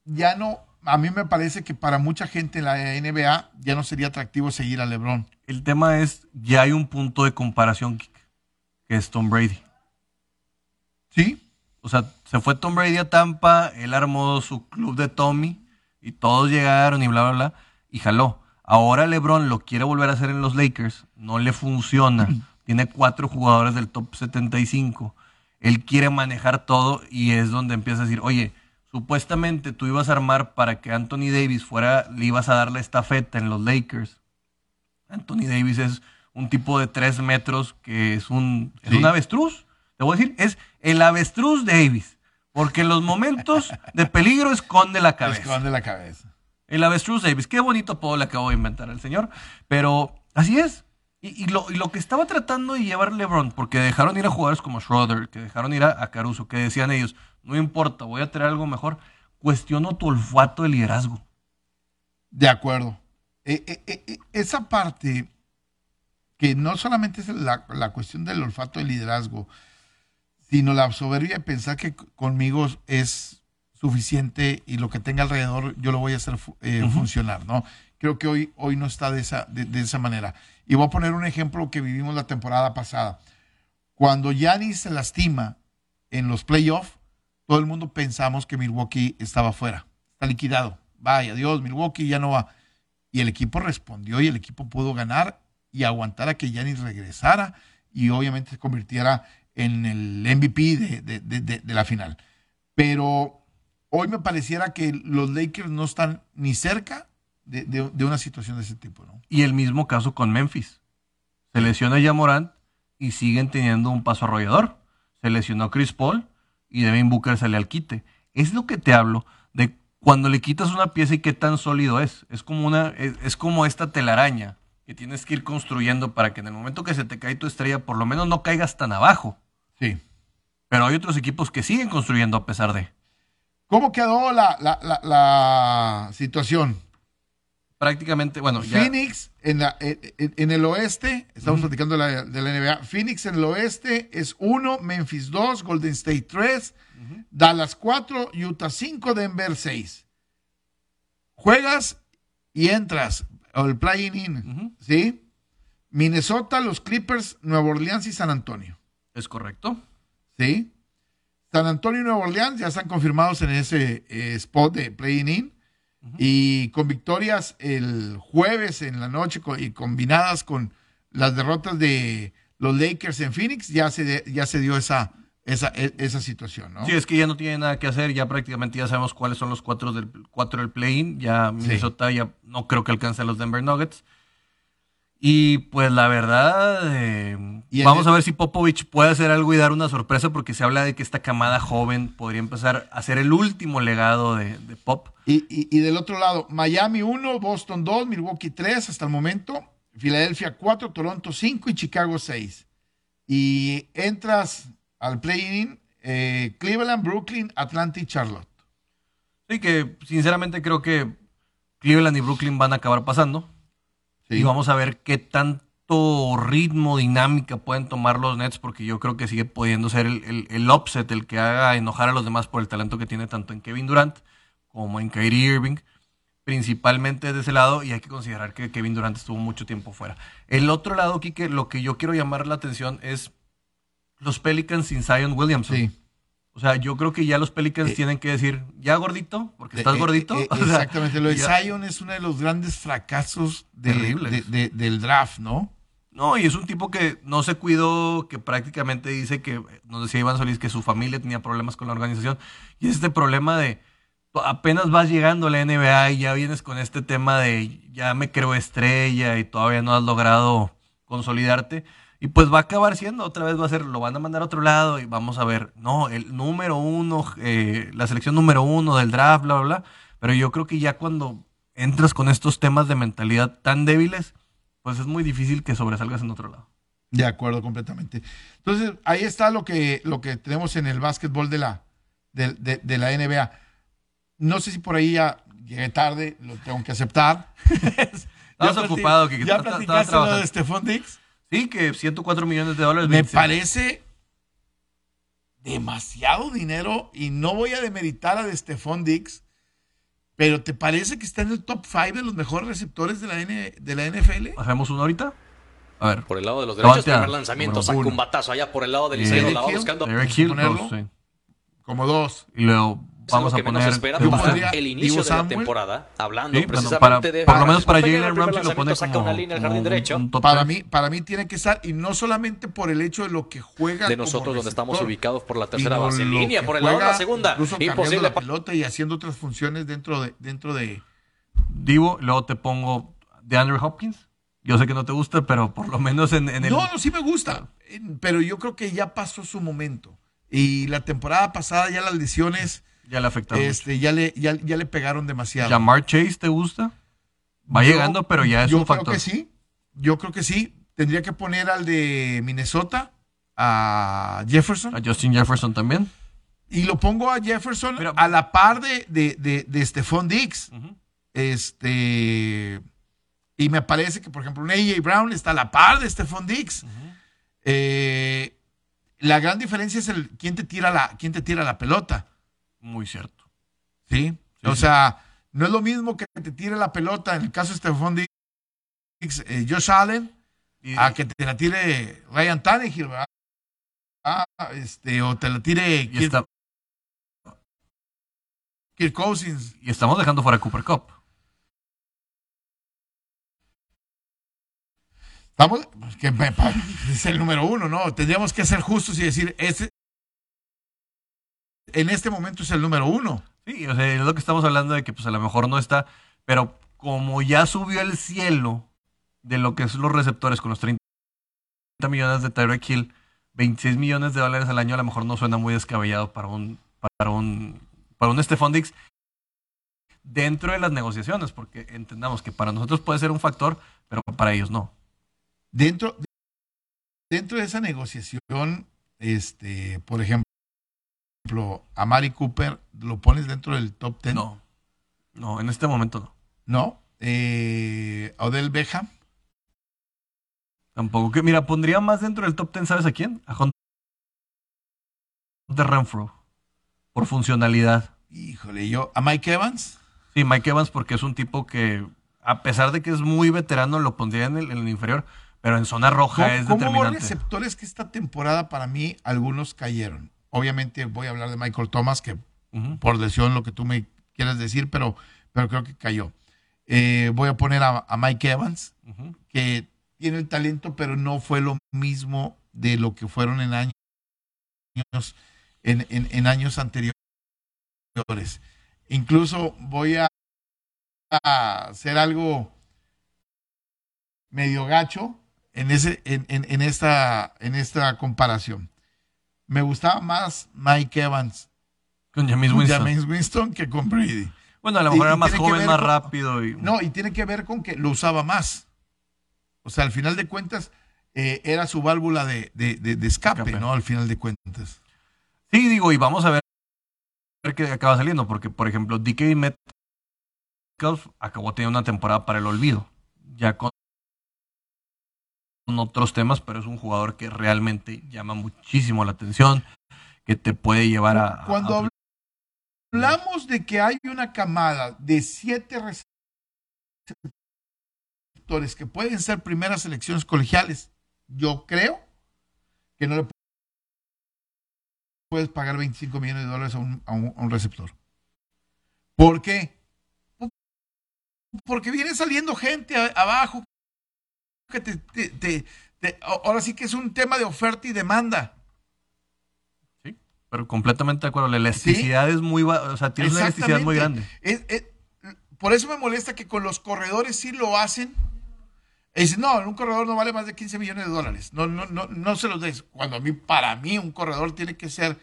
ya no, a mí me parece que para mucha gente en la NBA ya no sería atractivo seguir a LeBron. El tema es, ya hay un punto de comparación que es Tom Brady. Sí. O sea, se fue Tom Brady a Tampa, él armó su club de Tommy y todos llegaron y bla, bla, bla, y jaló. Ahora LeBron lo quiere volver a hacer en los Lakers, no le funciona. [clears throat] Tiene cuatro jugadores del top 75. Él quiere manejar todo y es donde empieza a decir, oye, supuestamente tú ibas a armar para que Anthony Davis fuera, le ibas a dar la estafeta en los Lakers. Anthony Davis es un tipo de tres metros que es un, es un avestruz. Te voy a decir, es el avestruz Davis. Porque en los momentos de peligro esconde la cabeza. Esconde la cabeza. El avestruz Davis. Qué bonito apodo le acabo de inventar al señor. Pero así es. Y, lo, que estaba tratando de llevar LeBron, porque dejaron ir a jugadores como Schroeder, que dejaron ir a, Caruso, que decían ellos, no importa, voy a traer algo mejor. Cuestiono tu olfato de liderazgo. De acuerdo. Eh, eh, eh, esa parte, que no solamente es la, la, cuestión del olfato de liderazgo, sino la soberbia de pensar que conmigo es suficiente y lo que tenga alrededor yo lo voy a hacer funcionar, ¿no? Creo que hoy, hoy no está de esa, de, esa manera. Y voy a poner un ejemplo que vivimos la temporada pasada. Cuando Yanis se lastima en los playoffs, todo el mundo pensamos que Milwaukee estaba fuera, está liquidado. Vaya, Dios, Milwaukee ya no va. Y el equipo respondió y el equipo pudo ganar y aguantar a que Yanis regresara y obviamente se convirtiera en el MVP de, de la final. Pero hoy me pareciera que los Lakers no están ni cerca de, una situación de ese tipo. ¿no? Y el mismo caso con Memphis. Se lesiona ya Morant y siguen teniendo un paso arrollador. Se lesionó Chris Paul y Devin Booker sale al quite. Es lo que te hablo de cuando le quitas una pieza y qué tan sólido es. Es como, una, es, como esta telaraña. que tienes que ir construyendo para que en el momento que se te cae tu estrella, por lo menos no caigas tan abajo. Sí. Pero hay otros equipos que siguen construyendo a pesar de. ¿Cómo quedó la, la, la, la situación? Prácticamente, bueno, ya. Phoenix en, la, en, en el oeste, estamos platicando de la, de la NBA. Phoenix en el oeste es 1, Memphis 2, Golden State 3, Dallas 4, Utah 5, Denver 6. Juegas y entras al play-in, in, ¿sí? Minnesota, los Clippers, Nueva Orleans y San Antonio. Es correcto. ¿Sí? San Antonio y Nueva Orleans ya están confirmados en ese eh, spot de play-in. in y con victorias el jueves en la noche y combinadas con las derrotas de los Lakers en Phoenix, ya se, de- ya se dio esa, esa, e- esa situación, ¿no? Sí, es que ya no tiene nada que hacer, ya prácticamente ya sabemos cuáles son los cuatro del, cuatro del play-in, ya Minnesota ya no creo que alcance a los Denver Nuggets. Y pues la verdad, eh, vamos a ver si Popovich puede hacer algo y dar una sorpresa, porque se habla de que esta camada joven podría empezar a ser el último legado de, de Pop. Y, y- y del otro lado, Miami 1, Boston 2, Milwaukee 3 hasta el momento, Filadelfia 4, Toronto 5 y Chicago 6. Y entras al play-in eh, Cleveland, Brooklyn, Atlanta y Charlotte. Sí, que sinceramente creo que Cleveland y Brooklyn van a acabar pasando. Sí. Y vamos a ver qué tanto ritmo, dinámica pueden tomar los Nets, porque yo creo que sigue pudiendo ser el, el, el upset, el que haga enojar a los demás por el talento que tiene tanto en Kevin Durant como en Kyrie Irving, principalmente de ese lado, y hay que considerar que Kevin Durant estuvo mucho tiempo fuera. El otro lado, Kike, lo que yo quiero llamar la atención es los Pelicans sin Zion Williamson. Sí. O sea, yo creo que ya los Pelicans tienen que decir, ya gordito, porque estás Eh, gordito. eh, [laughs] exactamente. Lo de ya- Zion es uno de los grandes fracasos de- Terribles. de- de- del draft, ¿no? No, y es un tipo que no se cuidó, que prácticamente dice que, nos decía Iván Solís, que su familia tenía problemas con la organización. Y es este problema de, apenas vas llegando a la NBA y ya vienes con este tema de, ya me creo estrella y todavía no has logrado consolidarte. Y pues va a acabar siendo, otra vez va a ser, lo van a mandar a otro lado y vamos a ver, no, el número uno, eh, la selección número uno del draft, bla, bla, bla. Pero yo creo que ya cuando entras con estos temas de mentalidad tan débiles, pues es muy difícil que sobresalgas en otro lado. De acuerdo, completamente. Entonces, ahí está lo que, lo que tenemos en el básquetbol de la, de, de- de la NBA. No sé si por ahí ya llegué tarde, lo tengo que aceptar. [laughs] Estabas ocupado, Kike, ¿Ya platicaste lo de Stephon Dix? Sí, que 104 millones de dólares. Me 26. parece demasiado dinero y no voy a demeritar a de Stephon Dix, pero ¿te parece que está en el top 5 de los mejores receptores de la, N- de la NFL? ¿Hacemos uno ahorita? A ver. Por el lado de los derechos, primer lanzamiento, saca uno. un batazo allá por el lado del izquierdo, la va buscando. Derek Hill, ponerlo? dos, sí. Como dos. Y luego vamos lo a que poner. espera ¿te para gustaría el inicio de la temporada, hablando Sí, precisamente para- de... por lo menos para Jalen Ramsey lo pone saca como, una línea en el como jardín un- derecho. un top Para mí, para mí tiene que estar, y no solamente por el hecho de lo que juega. de como nosotros donde estamos ubicados por la tercera base. Línea por el lado de la segunda. Imposible la pelota y haciendo otras funciones dentro de, dentro de. Divo, luego te pongo de Andrew Hopkins. Yo sé que no te gusta, pero por lo menos en, en el. No, no, sí me gusta, pero yo creo que ya pasó su momento. Y la temporada pasada ya las lesiones Ya le afectaron. este, ya, le, ya, ya le pegaron demasiado. ¿Jamar Chase te gusta? Va Yo- llegando, pero ya es yo un factor. creo que sí. Yo creo que sí. Tendría que poner al de Minnesota, a Jefferson. A Justin Jefferson también. Y lo pongo a Jefferson Mira, a la par de, de, de, de Stephon Diggs. Ujú. Este. Y me parece que, por ejemplo, un AJ Brown está a la par de Stephon Diggs. Eh, la gran diferencia es el quién te tira la, quién te tira la pelota. Muy cierto. ¿sí? Sí, o sí. sea, no es lo mismo que te tire la pelota, en el caso de Stephon Diggs, eh, Josh Allen, Y- a que te la tire Ryan Tannehill, ¿verdad? Ah, este, o te la tire Kirk, está- Kirk Cousins. y estamos dejando fuera a Cooper Cup. Estamos, pues, que [laughs] es el número uno, ¿no? Tendríamos que ser justos y decir, este, en este momento es el número uno. Sí, o sea, es lo que estamos hablando de que pues a lo mejor no está, pero como ya subió el cielo de lo que son los receptores con los 30 millones de Tyreek Hill, 26 millones de dólares al año a lo mejor no suena muy descabellado para un para un para un Stephon Diggs dentro de las negociaciones, porque entendamos que para nosotros puede ser un factor, pero para ellos no. Dentro, dentro de esa negociación, este, por ejemplo, a Mari Cooper, ¿lo pones dentro del top 10? No, no, en este momento no. ¿No? Eh, Odell Beckham. Tampoco. Que, mira, pondría más dentro del top 10, ¿sabes a quién? A Hunter Renfro. Por funcionalidad. Híjole, yo. ¿A Mike Evans? Sí, Mike Evans, porque es un tipo que, a pesar de que es muy veterano, lo pondría en el, en el inferior, pero en zona roja es ¿Cómo determinante. receptores que esta temporada para mí algunos cayeron? Obviamente voy a hablar de Michael Thomas, que por lesión lo que tú me quieras decir, pero, pero creo que cayó. Eh, voy a poner a, a Mike Evans, que tiene el talento, pero no fue lo mismo de lo que fueron en años, en, en- en años anteriores. Incluso voy a, a hacer algo medio gacho en, ese, en, en- en esta, en esta comparación. Me gustaba más Mike Evans Con James con Winston. James Winston que con Brady. Bueno, a lo mejor y era más joven, más con- rápido. Y... No, y tiene que ver con que lo usaba más. O sea, al final de cuentas, eh, era su válvula de, de- de- de escape, Escape. ¿no? Al final de cuentas. Sí, digo, y vamos a ver, ver qué acaba saliendo, porque, por ejemplo, DK Metcalf acabó teniendo una temporada para el olvido, ya con, con otros temas, pero es un jugador que realmente llama muchísimo la atención, que te puede llevar a... Cuando a- hablamos de que hay una camada de siete receptores que pueden ser primeras selecciones colegiales, yo creo que no le puedes pagar 25 millones de dólares a un, a un- a un receptor. ¿Por qué? Porque viene saliendo gente abajo que te, te- te- te- ahora sí que es un tema de oferta y demanda. Sí, pero completamente de acuerdo, la elasticidad es muy... O sea, tiene una elasticidad muy grande. Exactamente. Es- es- por eso me molesta que con los corredores sí lo hacen. Y dicen, no, un corredor no vale más de 15 millones de dólares. No, no, no, no se los des. Cuando a mí, para mí, un corredor tiene que ser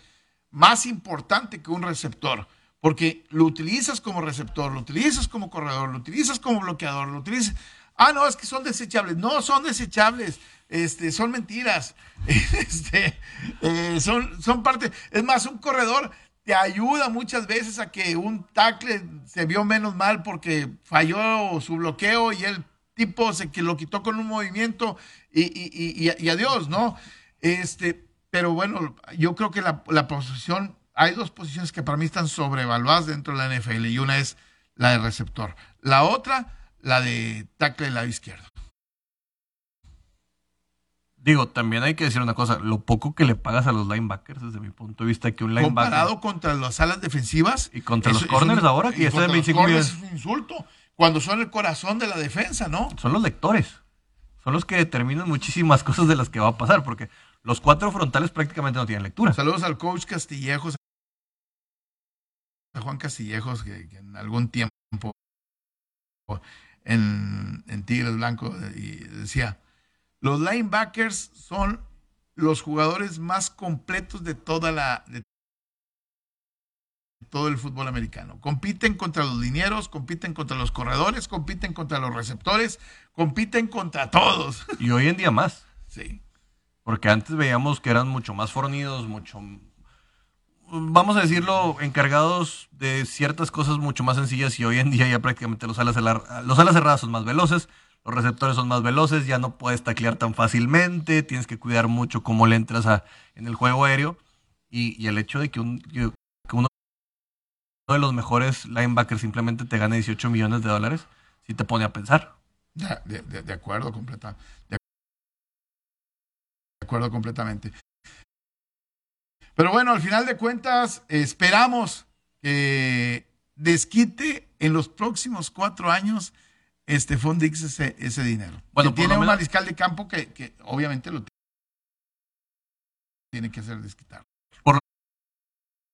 más importante que un receptor. Porque lo utilizas como receptor, lo utilizas como corredor, lo utilizas como bloqueador, lo utilizas. Ah, no, es que son desechables. No son desechables. Este, son mentiras. [laughs] Este, eh, son, son parte. Es más, un corredor te ayuda muchas veces a que un tackle se vio menos mal porque falló su bloqueo y el tipo se que lo quitó con un movimiento y, y- y- y- adiós, ¿no? Este, pero bueno, yo creo que la, la posición, hay dos posiciones que para mí están sobrevaluadas dentro de la NFL y una es la de receptor. La otra, la de tackle del lado izquierdo. Digo, también hay que decir una cosa, lo poco que le pagas a los linebackers, desde mi punto de vista, que un linebacker... Comparado contra las alas defensivas. Y contra los corners un- ahora, que ya está en contra los 25 corners millones. Es un insulto. Cuando son el corazón de la defensa, ¿no? son los lectores. Son los que determinan muchísimas [laughs] cosas de las que va a pasar, porque los cuatro frontales prácticamente no tienen lectura. Saludos al coach Castillejos, a Juan Castillejos, que, que en algún tiempo en, en Tigres Blanco y decía, los linebackers son los jugadores más completos de toda la de todo el fútbol americano. Compiten contra los linieros, compiten contra los corredores, compiten contra los receptores, compiten contra todos. Y hoy en día más, sí. porque antes veíamos que eran mucho más fornidos, mucho, vamos a decirlo, encargados de ciertas cosas mucho más sencillas y hoy en día ya prácticamente los alas, los alas cerradas son más veloces, los receptores son más veloces, ya no puedes taclear tan fácilmente, tienes que cuidar mucho cómo le entras a- en el juego aéreo y, el hecho de que, un, que uno de los mejores linebackers simplemente te gane 18 millones de dólares, sí te pone a pensar. De, de- de- acuerdo, completa, de acuerdo completamente. Pero bueno, al final de cuentas, esperamos que desquite en los próximos cuatro años este Dix ese, ese dinero. Bueno, Que tiene un menos- mariscal de campo que, que obviamente lo tiene que hacer desquitar.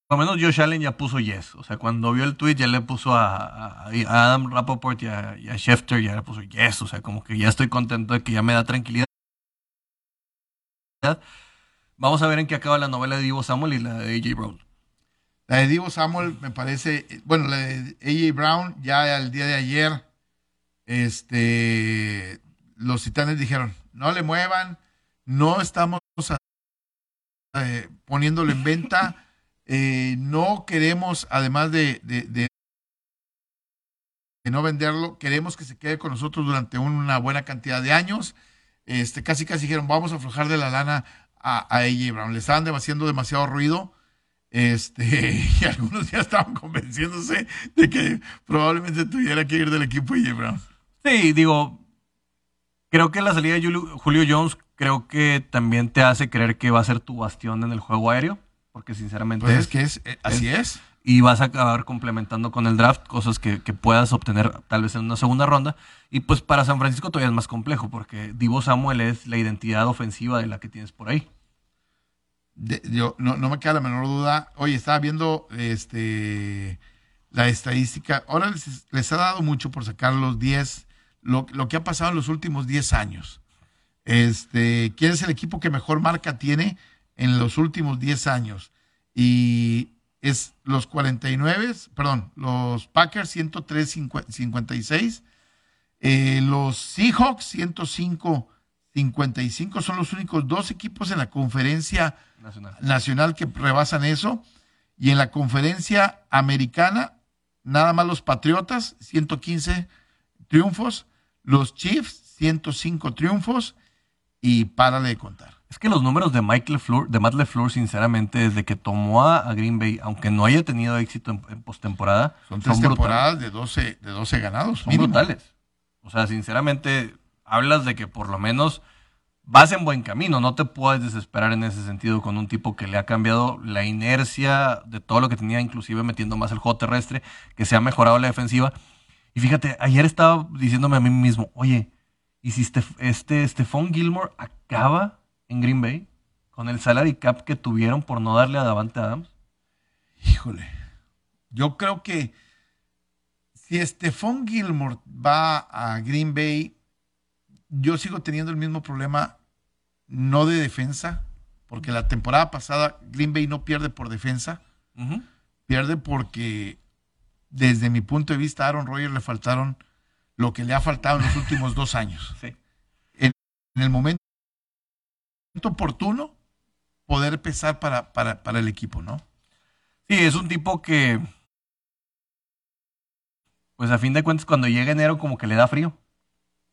Por lo menos Josh Allen ya puso yes. O sea, cuando vio el tweet ya le puso a, a- a Adam Rappaport y a, y a Schefter, ya le puso yes. O sea, como que ya estoy contento de que ya me da tranquilidad. Vamos a ver en qué acaba la novela de Divo Samuel y la de AJ Brown. La de Divo Samuel me parece, bueno, la de AJ Brown ya el día de ayer, este, los titanes dijeron, no le muevan, no estamos eh, poniéndolo en venta, [laughs] eh, no queremos, además de, de, de, de, no venderlo, queremos que se quede con nosotros durante una buena cantidad de años. Este, casi casi dijeron, vamos a aflojar de la lana a, a AJ Brown. Le estaban haciendo demasiado ruido. Este, [laughs] y algunos ya estaban convenciéndose de que probablemente tuviera que ir del equipo AJ Brown. Sí, digo, creo que la salida de Julio, Jones creo que también te hace creer que va a ser tu bastión en el juego aéreo, porque sinceramente pues es, que es, es, así es. Y vas a acabar complementando con el draft cosas que, que, puedas obtener tal vez en una segunda ronda. Y pues para San Francisco todavía es más complejo, porque Divo Samuel es la identidad ofensiva de la que tienes por ahí. De, yo no, no, me queda la menor duda. Oye, estaba viendo este la estadística. Ahora les, les ha dado mucho por sacar los 10, lo, lo, que ha pasado en los últimos 10 años. Este, ¿Quién es el equipo que mejor marca tiene en los últimos 10 años? Y es los 49, perdón, los Packers 103, 56, eh, los Seahawks 105, 55 son los únicos dos equipos en la conferencia nacional. nacional que rebasan eso. Y en la conferencia americana, nada más los Patriotas, 115 triunfos, los Chiefs, 105 triunfos, y párale de contar. Es que los números de Mike LeFleur, de Matt LeFleur, sinceramente, desde que tomó a, Green Bay, aunque no haya tenido éxito en, en postemporada, son, son tres temporadas de 12, de 12 ganados. Son mínimo. brutales. O sea, sinceramente, hablas de que por lo menos vas en buen camino. No te puedes desesperar en ese sentido con un tipo que le ha cambiado la inercia de todo lo que tenía, inclusive metiendo más el juego terrestre, que se ha mejorado la defensiva. Y fíjate, ayer estaba diciéndome a mí mismo, oye, ¿y si este, este Stephon Gilmore acaba en Green Bay con el salary cap que tuvieron por no darle a Davante Adams? Híjole, yo creo que si Stephon Gilmore va a Green Bay, yo sigo teniendo el mismo problema, no de defensa, porque la temporada pasada Green Bay no pierde por defensa, uh -huh. pierde porque desde mi punto de vista a Aaron Rodgers le faltaron lo que le ha faltado en los últimos dos años. [laughs] Sí. En, en, el momento oportuno, poder pesar para, para, para el equipo, ¿no? Sí, es un tipo que, pues a fin de cuentas, cuando llega enero como que le da frío.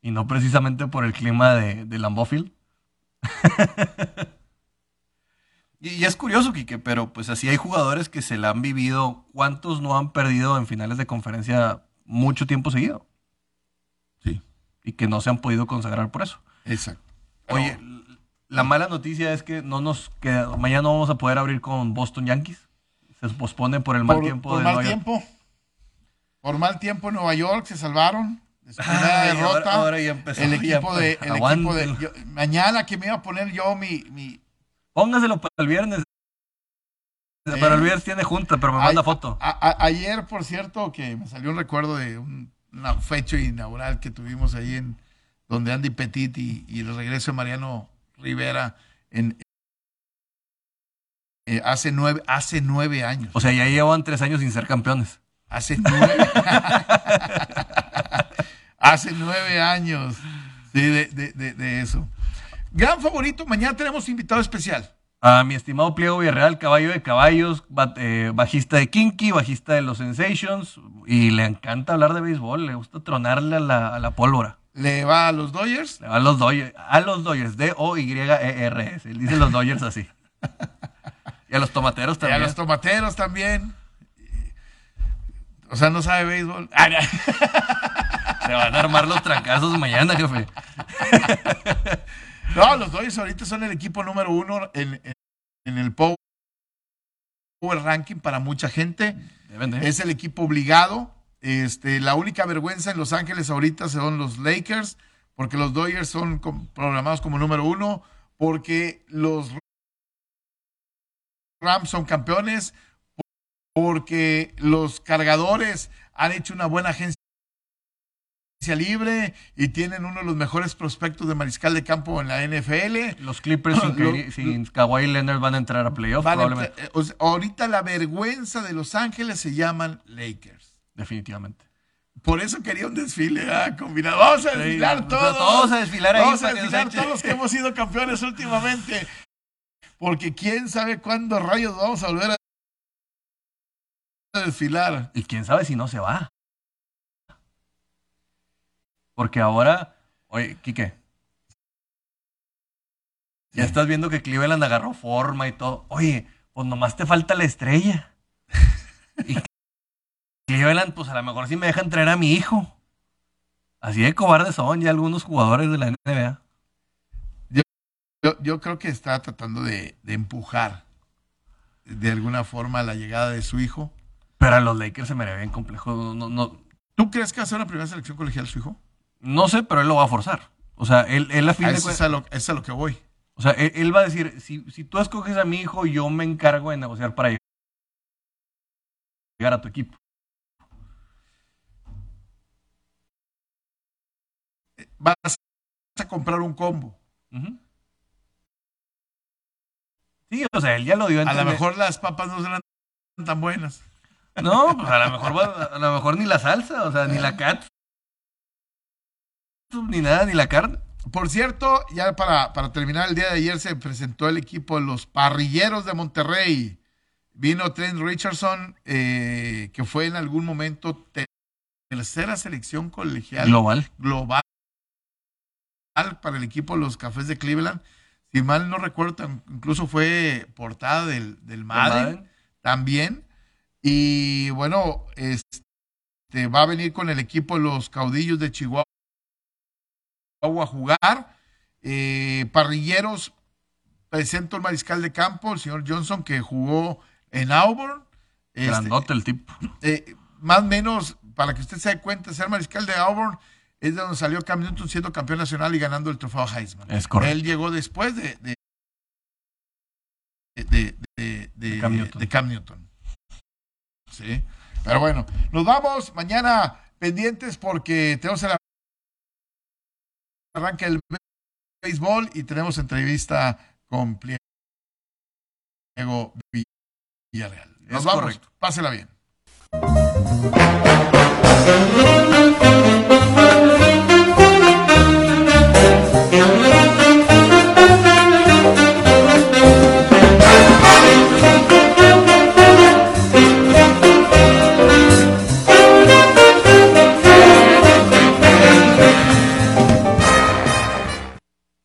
Y no precisamente por el clima de, de [laughs] y, y, es curioso, Quique, pero pues así hay jugadores que se la han vivido. ¿Cuántos no han perdido en finales de conferencia mucho tiempo seguido? Sí. Y que no se han podido consagrar por eso. Exacto. Oye, la mala noticia es que no nos queda, mañana no vamos a poder abrir con Boston Yankees. Se pospone por el mal por, tiempo por de mal Nueva tiempo. York. Por mal tiempo en Nueva York se salvaron. De su Ay, derrota. ahora, ahora ya empezó, el ya equipo de, el equipo de yo, mañana que me iba a poner yo mi, mi Póngaselo para el viernes. Eh, para el viernes tiene junta, pero me manda a, foto. A, a, ayer, por cierto, que me salió un recuerdo de un, una fecha inaugural que tuvimos ahí en donde Andy Petit y, y el regreso de Mariano Rivera en, eh, hace nueve hace nueve años. O sea, ya llevan tres años sin ser campeones. Hace nueve. [laughs] hace nueve años. Sí, de, de, de, de, eso. Gran favorito, mañana tenemos invitado especial. A mi estimado Pliego Villarreal, caballo de caballos, eh, bajista de Kinky, bajista de los Sensations, y le encanta hablar de béisbol, le gusta tronarle a la, a la pólvora. ¿Le va a los Dodgers? Le va a los Dodgers, a los Dodgers, D-O-Y-E-R-S. Él dice los Dodgers así. [laughs] y a los tomateros también. Y a los tomateros también. O sea, no sabe béisbol. [laughs] Se van a armar los trancazos mañana, jefe. [laughs] no, los Dodgers ahorita son el equipo número uno en, en, en el Power Ranking para mucha gente. Es el equipo obligado. Este, la única vergüenza en Los Ángeles ahorita son los Lakers, porque los Dodgers son programados como número uno, porque los Rams son campeones, porque los cargadores han hecho una buena agencia libre y tienen uno de los mejores prospectos de mariscal de campo en la NFL. Los Clippers sin, Kawhi Leonard van a entrar a playoffs probablemente. O sea, ahorita la vergüenza de Los Ángeles se llaman Lakers. Definitivamente. Por eso quería un desfile, ah, combinado. Vamos a Sí, desfilar sea, todos. todos a desfilar ahí Vamos a desfilar todos los que hemos sido campeones últimamente. Porque quién sabe cuándo rayos vamos a volver a desfilar. Y quién sabe si no se va. Porque ahora, oye, Quique. Ya estás viendo que Cleveland agarró forma y todo. Oye, pues nomás te falta la estrella. [laughs] y Cleveland, pues a lo mejor sí me dejan traer a mi hijo. Así de cobardes son ya algunos jugadores de la NBA. Yo, yo creo que está tratando de, de empujar de alguna forma la llegada de su hijo. Pero a los Lakers se me ve bien complejo. No, no, ¿Tú crees que va a ser una primera selección colegial su hijo? No sé, pero él lo va a forzar. O sea, él, él a fin A de eso cuentas- es a lo, es a lo que voy. O sea, él, él va a decir, si, si tú escoges a mi hijo, yo me encargo de negociar para llegar a tu equipo. Vas a comprar un combo. Sí, o sea, él ya lo dio a A lo mejor las papas no serán tan buenas. No, pues a lo mejor, a lo mejor ni la salsa, o sea, ni la cat, ni nada, ni la carne. Por cierto, ya para, para terminar el día de ayer se presentó el equipo de los parrilleros de Monterrey. Vino Trent Richardson, eh, que fue en algún momento te- tercera selección colegial Global. global para el equipo de los Cafés de Cleveland. Si mal no recuerdo, incluso fue portada del, del Madden, Madden. también. Y bueno, este va a venir con el equipo de los caudillos de Chihuahua a jugar. Eh, parrilleros, presento el mariscal de campo, el señor Johnson, que jugó en Auburn. Este, Grandote el tipo. eh, más o menos, para que usted se dé cuenta, ser mariscal de Auburn es de donde salió Cam Newton siendo campeón nacional y ganando el trofeo Heisman. Es correcto. Él llegó después de, de, de, de- de- De Cam Newton. de Cam Newton. Sí. Pero bueno, nos vamos mañana pendientes porque tenemos el arranque del béisbol y tenemos entrevista con Pliego Villarreal. Nos Es vamos. correcto. Pásela bien.